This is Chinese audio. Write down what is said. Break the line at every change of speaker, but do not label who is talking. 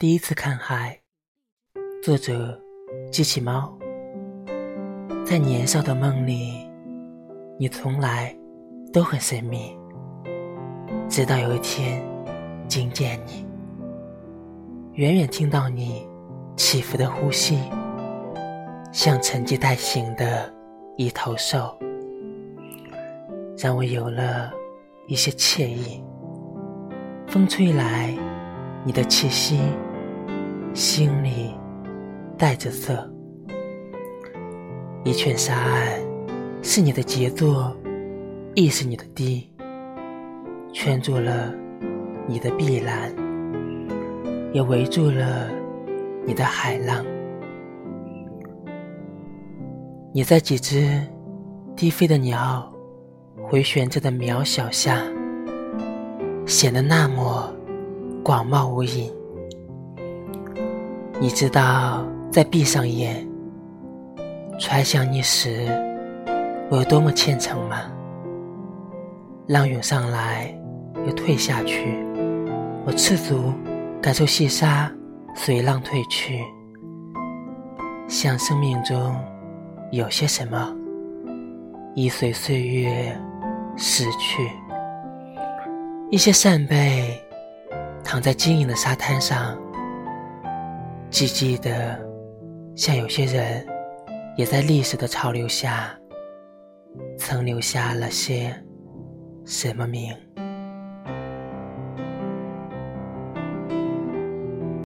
第一次看海，作者：机器猫。在年少的梦里，你从来都很神秘，直到有一天惊见你，远远听到你起伏的呼吸，像沉寂待醒的一头兽，让我有了一些惬意。风吹来，你的气息。心里带着色，一圈沙岸是你的杰作，亦是你的堤，圈住了你的碧蓝，也围住了你的海浪。你在几只低飞的鸟回旋着的渺小下，显得那么广袤无垠。你知道，在闭上眼揣想你时，我有多么虔诚吗？浪涌上来，又退下去，我赤足感受细沙随浪退去，像生命中有些什么，已随岁月逝去。一些扇贝躺在晶莹的沙滩上。寂寂的，像有些人，也在历史的潮流下，曾留下了些什么名。